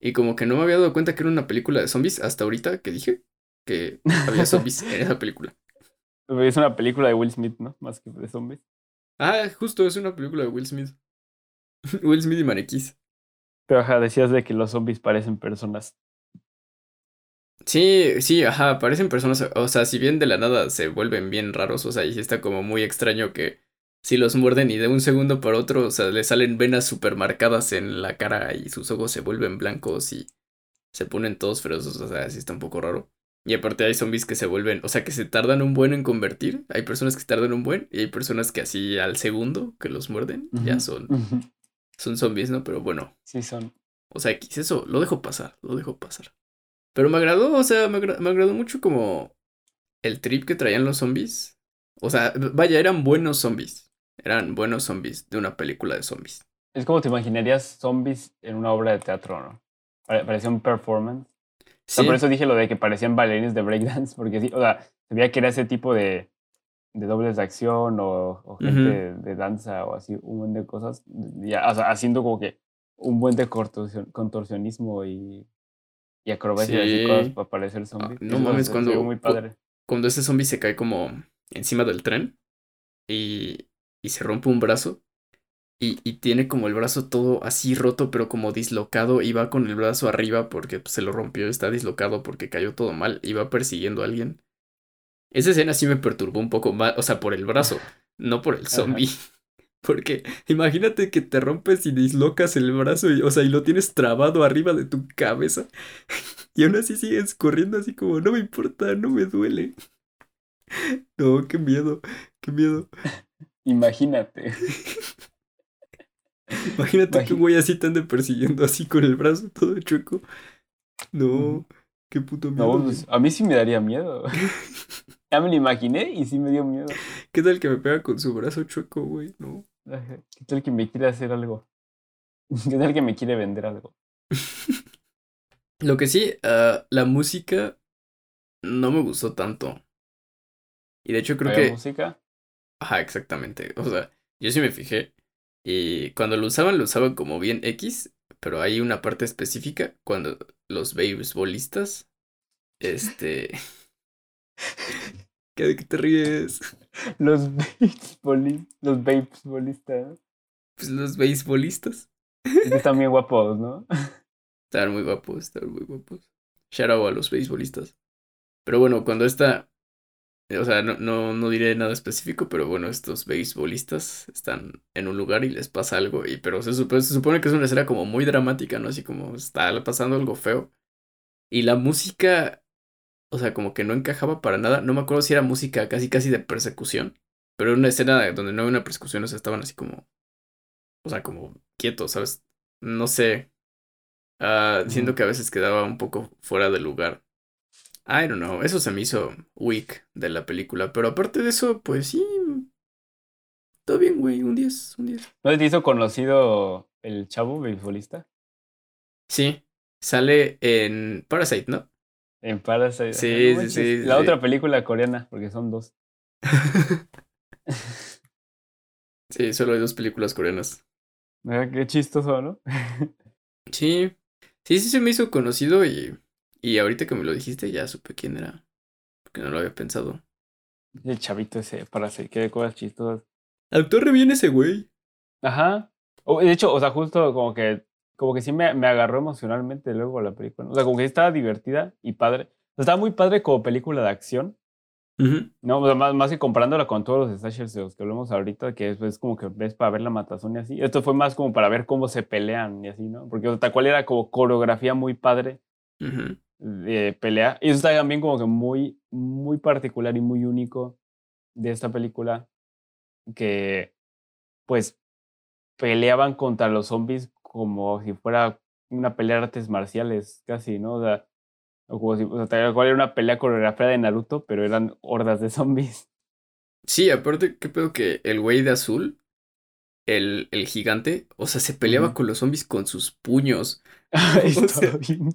Y como que no me había dado cuenta que era una película de zombies hasta ahorita que dije que había zombies en esa película. Es una película de Will Smith, ¿no? Más que de zombies. Ah, justo, es una película de Will Smith. Will Smith y Maniquís. Pero ajá, decías de que los zombies parecen personas. Sí, sí, ajá, parecen personas. O sea, si bien de la nada se vuelven bien raros, o sea, y está como muy extraño que si los muerden y de un segundo para otro, o sea, le salen venas super marcadas en la cara y sus ojos se vuelven blancos y se ponen todos feroces, o sea, sí está un poco raro. Y aparte hay zombies que se vuelven, o sea, que se tardan un buen en convertir. Hay personas que tardan un buen y hay personas que así al segundo que los muerden ya son son zombies, ¿no? Pero bueno. Sí, son. O sea, X, eso lo dejo pasar, lo dejo pasar. Pero me agradó, o sea, me, me agradó mucho como el trip que traían los zombies. O sea, vaya, eran buenos zombies. Eran buenos zombies de una película de zombies. Es como te imaginarías zombies en una obra de teatro, ¿no? Parecía un performance. Sí. por eso dije lo de que parecían bailarines de breakdance, porque sí, o sea, se veía que era ese tipo de, de dobles de acción o, gente de, danza o así, un buen de cosas, ya, haciendo como que un buen de contorsionismo y, y acrobacia y cosas para parecer ah, zombie. no mames, cuando, muy padre. cuando ese zombie se cae como encima del tren y, y se rompe un brazo y, y, tiene como el brazo todo así roto, pero como dislocado, y va con el brazo arriba porque pues, se lo rompió, está dislocado porque cayó todo mal, y va persiguiendo a alguien. Esa escena sí me perturbó un poco más, o sea, por el brazo, no por el zombie. Porque imagínate que te rompes y dislocas el brazo, y, o sea, y lo tienes trabado arriba de tu cabeza. Y aún así sigues corriendo así como, no me importa, no me duele. No, qué miedo, qué miedo. Imagínate. Imagínate que un güey así te ande persiguiendo así con el brazo todo chueco. No, qué puto miedo. No, pues, a mí sí me daría miedo. Ya me lo imaginé y sí me dio miedo. ¿Qué tal que me pega con su brazo chueco, güey? No. ¿Qué tal que me quiere hacer algo? ¿Qué tal que me quiere vender algo? Lo que sí, uh, la música no me gustó tanto. Y de hecho creo que... música? Ajá, exactamente. O sea, yo sí me fijé. Y cuando lo usaban, lo usaban como bien X. Pero hay una parte específica cuando los beisbolistas... Este... ¿Qué de qué te ríes? Los beisbolistas. Los beisbolistas. Pues los beisbolistas. Están bien guapos, ¿no? Están muy guapos, están muy guapos. Shout out a los beisbolistas. Pero bueno, cuando está. O sea, no, no, no diré nada específico, pero bueno, estos beisbolistas están en un lugar y les pasa algo. Y, pero se, supone, se supone que es una escena como muy dramática, ¿no? Así como está pasando algo feo. Y la música o sea, como que no encajaba para nada. No me acuerdo si era música casi casi de persecución, pero era una escena donde no había una persecución, o sea, estaban así como, o sea, como quietos, ¿sabes? No sé. Uh, siento que a veces quedaba un poco fuera de lugar. I don't know, eso se me hizo weak de la película, pero aparte de eso, pues sí. Todo bien, güey, un 10, un 10. ¿No te hizo conocido el chavo beisbolista? Sí, sale en Parasite, ¿no? En Parasite. Sí, sí, sí. La otra película coreana, porque son dos. sí, solo hay dos películas coreanas. Ah, qué chistoso, ¿no? sí. Sí, sí se me hizo conocido y, y ahorita que me lo dijiste ya supe quién era. Porque no lo había pensado. El chavito ese, Parasite, qué cosas chistosas. Actor re bien ese güey. Ajá. De hecho, o sea, justo como que como que sí me, me, agarró emocionalmente luego la película. O sea, como que estaba divertida y padre. estaba muy padre como película de acción. No, más, más que comparándola con todos los slashers de los que hablamos ahorita, que es, es, como que ves para ver la matazón y así. Esto fue más como para ver cómo se pelean y así, ¿no? Porque o tal cual era como coreografía muy padre de pelea. Y eso está también como que muy, muy particular y muy único de esta película, que pues peleaban contra los zombies como si fuera una pelea de artes marciales, casi, ¿no? O sea, o como si, o sea, era una pelea coreografiada de Naruto, pero eran hordas de zombies. Sí, aparte, qué pedo que el güey de azul, el, el gigante, o sea, se peleaba con los zombies con sus puños. Está bien.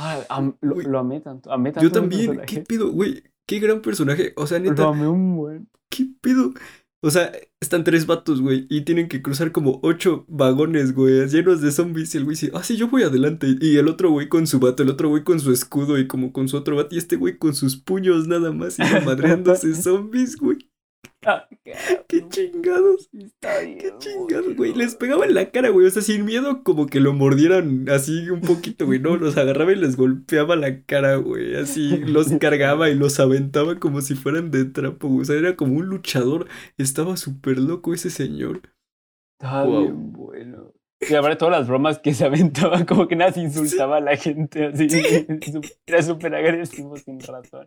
Ah, lo, amé tanto. Amé tanto yo también, ¿qué pedo, güey? Qué gran personaje. O sea, neta. Lo amé un buen. ¿Qué pedo? O sea, están tres vatos, güey, y tienen que cruzar como ocho vagones, güey, llenos de zombies. Y el güey dice, ah, sí, yo voy adelante. Y el otro güey con su vato, el otro güey con su escudo y como con su otro vato. Y este güey con sus puños nada más, y madreándose zombies, güey. Qué chingados. qué chingados, güey. Les pegaba en la cara, güey. O sea, sin miedo, como que lo mordieran así un poquito, güey. No, los agarraba y les golpeaba la cara, güey. Así los cargaba y los aventaba como si fueran de trapo, güey. O sea, era como un luchador. Estaba súper loco ese señor. Estaba bien bueno. Y aparte todas las bromas que se aventaban, como que nada se insultaba a la gente, así. Era súper agresivo sin razón.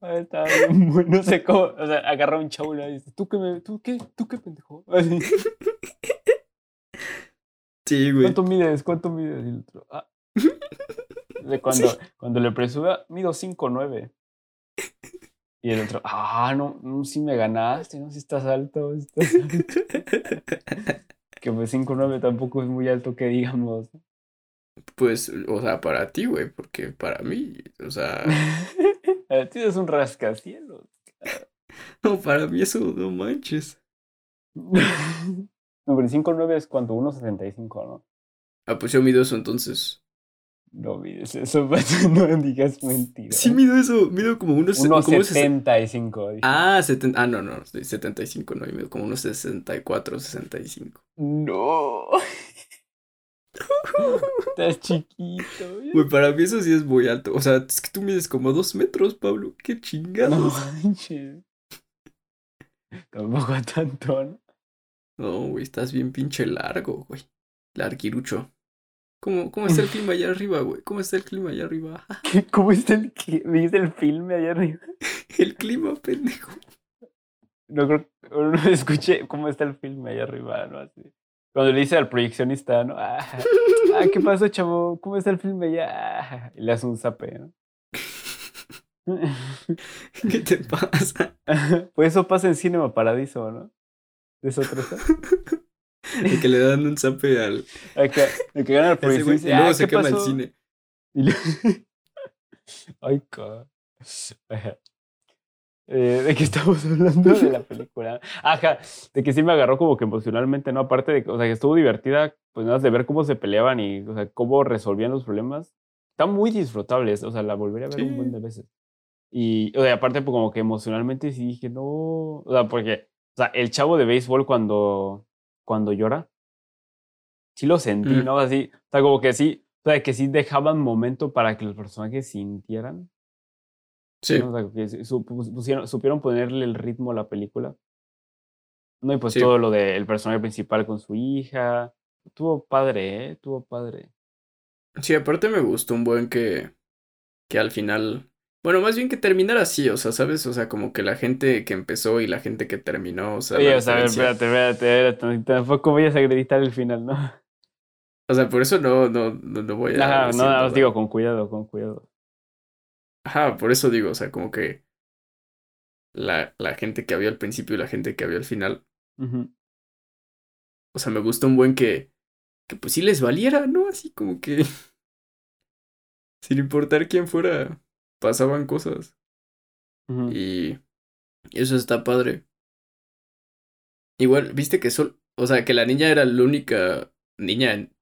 Estaba bien bueno, no sé cómo, o sea, agarra un chavo y le dice, ¿tú qué, me, tú qué, tú qué pendejo? Así. Sí, güey. ¿Cuánto mides? ¿Cuánto mides? Y el otro, ah. De cuando, cuando le presuba, mido 5'9". Y el otro, ah, no, no, si me ganaste, no, si estás alto, estás alto que pues 5'9 tampoco es muy alto que digamos. Pues, o sea, para ti, güey, porque para mí, o sea... para ti es un rascacielos. no, para mí eso no manches. no, pero 5'9 es cuando 1.75, ¿no? Ah, pues yo mido eso entonces. No mides eso, no digas mentira. Sí mido eso, mido como unos... Unos 75. Ah, 70, ah, no, no, 75 no, mido como unos 64, 65. No. Estás chiquito. Güey, para mí eso sí es muy alto. O sea, es que tú mides como dos metros, Pablo. Qué chingados. No manches. Tampoco tanto, ¿no? No, güey, estás bien pinche largo, güey. Larguirucho. ¿Cómo, ¿Cómo está el clima allá arriba, güey? ¿Cómo está el clima allá arriba? ¿Qué? ¿Cómo está el clima? ¿Dice el filme allá arriba? el clima, pendejo. No creo no escuché cómo está el filme allá arriba, ¿no? Así. Cuando le dice al proyeccionista, ¿no? Ah, ah ¿qué pasó, chavo? ¿Cómo está el filme allá? Y le hace un zape, ¿no? ¿Qué te pasa? pues eso pasa en Cinema Paradiso, ¿no? ¿De eso trata? De que le dan un zape al. De que, de que gana el Y luego ah, se quema el cine. Ay, ca. Eh, de que estamos hablando de la película. Ajá, de que sí me agarró como que emocionalmente, ¿no? Aparte de que, o sea, que estuvo divertida, pues nada, de ver cómo se peleaban y, o sea, cómo resolvían los problemas. Está muy disfrutable, o sea, la volvería a ver un buen de veces. Y, o sea, aparte, pues como que emocionalmente sí dije, no, o sea, porque, o sea, el chavo de béisbol cuando, cuando llora, sí lo sentí, mm. ¿no? Así, o sea, como que sí, o sea, que sí dejaban momento para que los personajes sintieran. Sí. O sea, que supieron ponerle el ritmo a la película. No, y pues todo lo del personaje principal con su hija. Tuvo padre, ¿eh? Tuvo padre. Sí, aparte me gustó un buen que, que al final bueno, más bien que terminara así, o sea, ¿sabes? O sea, como que la gente que empezó y la gente que terminó, o sea. Oye, o sea, a ver, espérate, espérate, espérate, tampoco voy a acreditar el final, ¿no? O sea, por eso no, no, no, voy a. Ajá, no, os digo con cuidado, con cuidado. Ajá, por eso digo, o sea, como que la, la gente que había al principio y la gente que había al final. O sea, me gusta un buen que, que pues sí les valiera, ¿no? Así como que. Sin importar quién fuera pasaban cosas. Y eso está padre. Igual, viste que sol, o sea, que la niña era la única niña en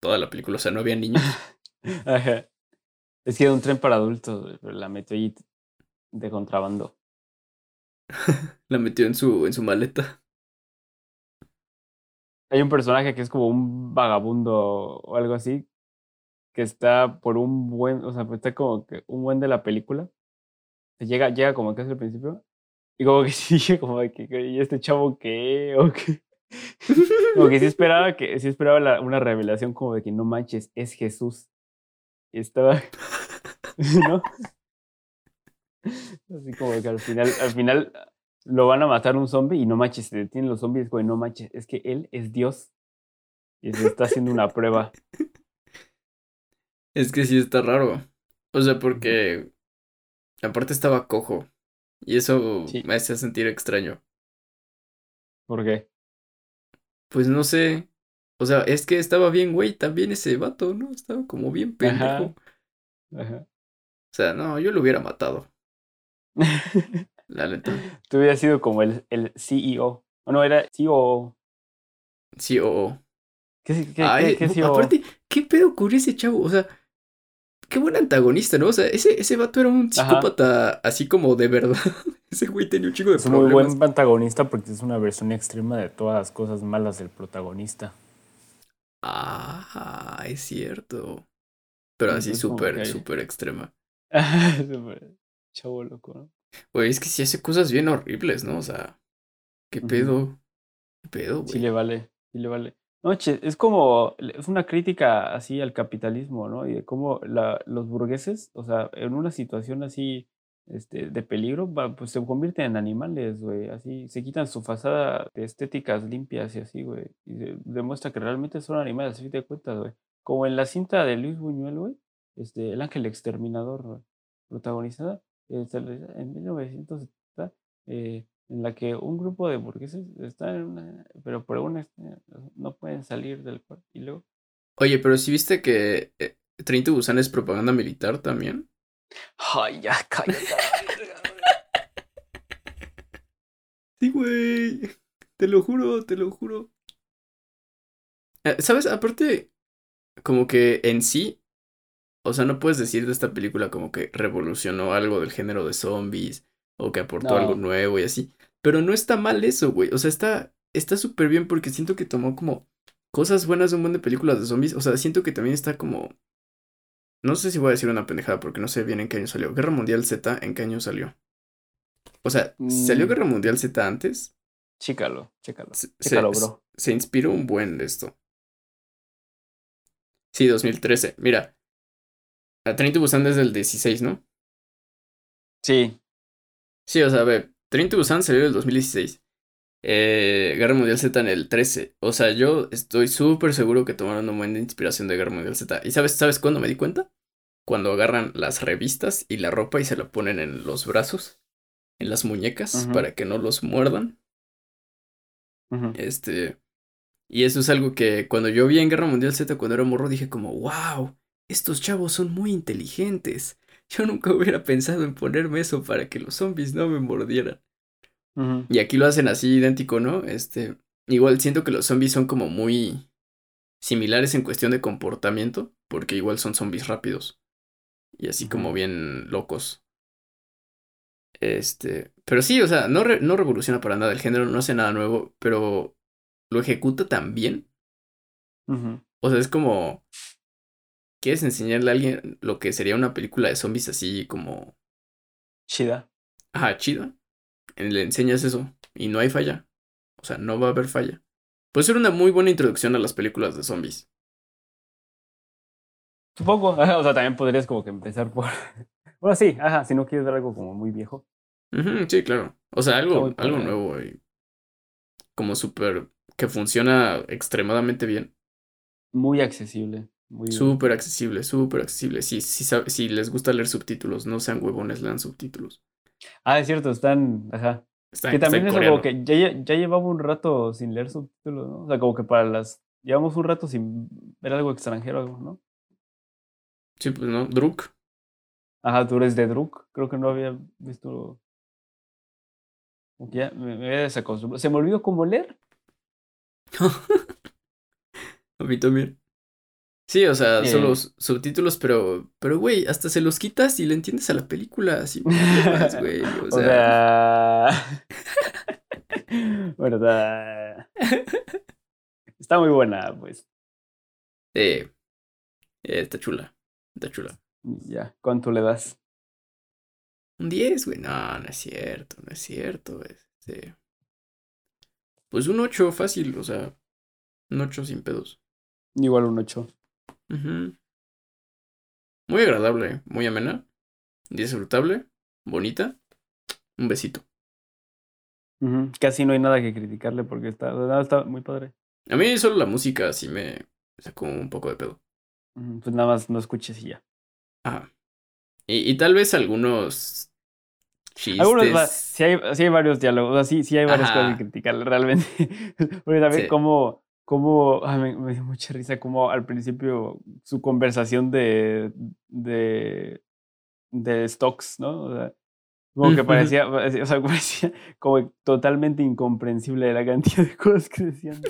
toda la película, o sea, no había niños. Es que era un tren para adultos, pero la metió ahí de contrabando. la metió en su, en su maleta. Hay un personaje que es como un vagabundo o algo así, que está por un buen, o sea, pues está como que un buen de la película. Llega, llega como que es el principio. Y como que sigue como que, ¿y este chavo qué? ¿O qué? como que sí esperaba que, sí esperaba una revelación como de que no manches, es Jesús. Y estaba, ¿no? Así como que al final, al final lo van a matar un zombie y no manches, se detienen los zombies, güey, no manches, es que él es Dios. Y se está haciendo una prueba. Es que sí está raro. O sea, porque aparte estaba cojo. Y eso me hace sentir extraño. ¿Por qué? Pues no sé. O sea, es que estaba bien, güey, también ese vato, ¿no? Estaba como bien pendejo. Ajá. O sea, no, yo lo hubiera matado. La neta. Tú hubieras sido como el, el CEO. O no, era CEO. COO. ¿Qué, qué, qué, qué Aparte, ¿qué pedo ocurrió ese chavo? O sea, qué buen antagonista, ¿no? O sea, ese, ese vato era un psicópata así como de verdad. ese güey tenía un chico de es Es muy buen antagonista porque es una versión extrema de todas las cosas malas del protagonista. Ah, es cierto. Pero así súper, súper extrema. Chavo loco, ¿no? Güey, es que sí hace cosas bien horribles, ¿no? O sea, ¿qué pedo? ¿Qué pedo, güey? Sí le vale, sí le vale. No, che, es como, es una crítica así al capitalismo, ¿no? Y de cómo la, los burgueses, o sea, en una situación así este, de peligro, pues se convierten en animales, güey, así, se quitan su fachada de estéticas limpias y así, güey, y demuestra que realmente son animales, así te cuentas, güey. Como en la cinta de Luis Buñuel, güey, este, El Ángel Exterminador, protagonizada este, en 1970, eh, en la que un grupo de burgueses están en una, pero por una no pueden salir del cuarto y luego. Oye, pero si viste que eh, Trinity Busan es propaganda militar también. Ay, ya, cállate. sí, güey. Te lo juro, te lo juro. Eh, ¿Sabes? Aparte, como que en sí, o sea, no puedes decir de esta película como que revolucionó algo del género de zombies o que aportó algo nuevo y así. Pero no está mal eso, güey. O sea, está está súper bien porque siento que tomó como cosas buenas de un buen de películas de zombies. O sea, siento que también está como no sé si voy a decir una pendejada porque no sé bien en qué año salió. Guerra Mundial Z, ¿en qué año salió? O sea, ¿salió mm. Guerra Mundial Z antes? Chícalo, chécalo. Chécalo, bro. Se inspiró un buen de esto. Sí, 2013. Mira. A Trinity Busan desde el 16, ¿no? Sí. Sí, o sea, a ver. Trinity Busan salió en el 2016. Eh, Guerra Mundial Z en el 13. O sea, yo estoy súper seguro que tomaron un buen de inspiración de Guerra Mundial Z. ¿Y sabes, sabes cuándo me di cuenta? Cuando agarran las revistas y la ropa y se la ponen en los brazos, en las muñecas, para que no los muerdan. Este. Y eso es algo que cuando yo vi en Guerra Mundial Z, cuando era morro, dije como, wow, estos chavos son muy inteligentes. Yo nunca hubiera pensado en ponerme eso para que los zombies no me mordieran. Y aquí lo hacen así idéntico, ¿no? Este, igual siento que los zombies son como muy similares en cuestión de comportamiento, porque igual son zombies rápidos y así como bien locos. Este, pero sí, o sea, no, no revoluciona para nada el género, no hace nada nuevo, pero lo ejecuta tan bien. O sea, es como quieres enseñarle a alguien lo que sería una película de zombies así como chida. Ajá, chida le enseñas eso y no hay falla. O sea, no va a haber falla. Puede ser una muy buena introducción a las películas de zombies. Supongo, o sea, también podrías como que empezar por... Bueno, sí, ajá, si no quieres ver algo como muy viejo. sí, claro. O sea, algo, algo nuevo y como súper... que funciona extremadamente bien. Muy accesible. Muy súper accesible, súper accesible. Si, si, si les gusta leer subtítulos, no sean huevones, lean subtítulos. Ah, es cierto, están, ajá. que también es algo que ya, ya llevaba un rato sin leer subtítulos, ¿no? O sea, como que para las... Llevamos un rato sin ver algo extranjero, ¿no? Sí, pues no, Druk. Ajá, tú eres de Druk, creo que no había visto... Ya me, me había desacostumbrado. Se me olvidó cómo leer. A mí también. Sí, o sea, son los subtítulos, pero, pero, güey, hasta se los quitas y le entiendes a la película, así, güey, o sea... ¿Verdad? Está muy buena, pues. Eh, está chula, está chula. Ya, ¿cuánto le das? Un 10, güey, no, no es cierto, no es cierto, este... Pues un 8 fácil, o sea, un 8 sin pedos. Igual un 8. Muy agradable, muy amena, disfrutable, bonita. Un besito. Casi no hay nada que criticarle porque está, está muy padre. A mí solo la música sí me sacó un poco de pedo. Pues nada más no escuches y ya. Ajá. Y, y tal vez algunos Algunos, sí, hay, sí hay varios diálogos, o sea, sí, sí hay varias cosas que criticar realmente. Porque también como, como me, dio mucha risa como al principio su conversación de, de, de stocks, ¿no? O sea, como que parecía, o sea, parecía como totalmente incomprensible la cantidad de cosas que decían.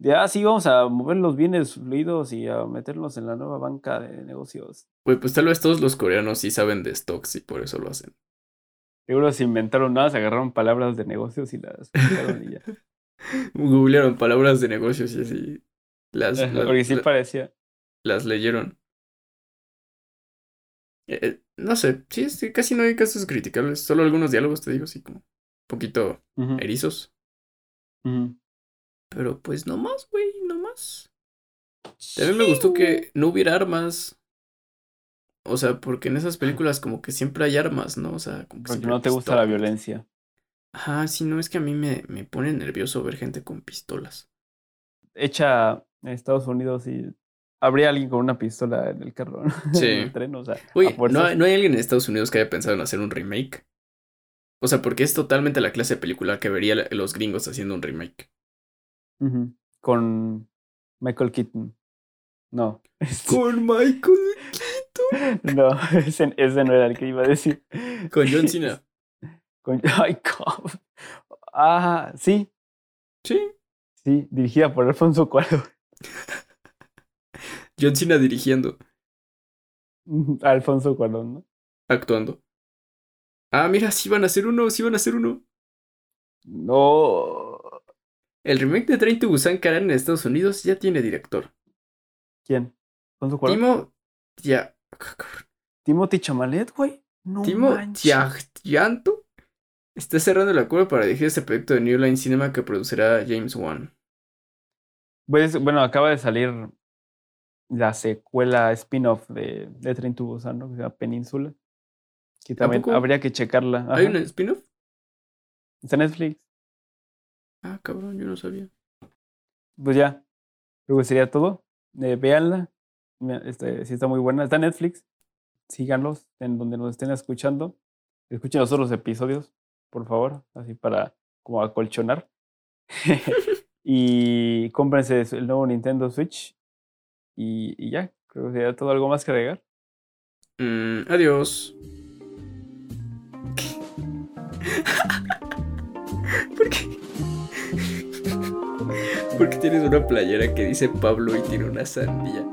De, ah, sí, vamos a mover los bienes fluidos y a meterlos en la nueva banca de negocios. Pues, pues tal vez todos los coreanos sí saben de stocks y por eso lo hacen. Seguro se inventaron nada, se agarraron palabras de negocios y las y ya. Googlearon palabras de negocios y así. Las, Porque sí parecía. Las leyeron. Eh, eh, no sé, sí, sí, casi no hay casos criticables. Solo algunos diálogos, te digo, así como un poquito erizos. Pero pues no más, güey, no más. También me gustó que no hubiera armas. O sea, porque en esas películas como que siempre hay armas, ¿no? O sea, como que Porque no te gusta la violencia. Ajá, sí, no, es que a mí me, me pone nervioso ver gente con pistolas. Hecha en Estados Unidos y habría alguien con una pistola en el carro, Sí. en el tren, o sea. ¿no, ¿no hay alguien en Estados Unidos que haya pensado en hacer un remake? O sea, porque es totalmente la clase de película que vería los gringos haciendo un remake. Con Michael Keaton. No. Con Michael Keaton. No, ese, ese, no era el que iba a decir. Con John Cena. Con, ay, Ah, sí. Sí. Sí, dirigida por Alfonso Cuarón. John Cena dirigiendo. Alfonso Cuarón, ¿no? Actuando. Ah, mira, sí van a hacer uno, sí van a hacer uno. No. El remake de Train to Busan que en Estados Unidos ya tiene director. ¿Quién? ¿Alfonso Cuarón? Timo... Ya... Timothy Chamalet, güey. No Timo Llanto está cerrando el acuerdo para dirigir este proyecto de New Line Cinema que producirá James Wan. Pues, bueno, acaba de salir la secuela spin-off de, de Train to Busan, ¿no? Que se llama Península. Que también habría que checarla. ¿Hay un spin-off? Está en Netflix. Ah, cabrón, yo no sabía. Pues ya. Luego sería todo. Eh, véanla. Este, sí está muy buena. Está en Netflix. Síganlos en donde nos estén escuchando. Escuchen los otros episodios, por favor. Así para como acolchonar. y cómprense el nuevo Nintendo Switch y, ya, creo que sería todo algo más que agregar. Mm, adiós. ¿Por qué? Porque tienes una playera que dice Pablo y tiene una sandía.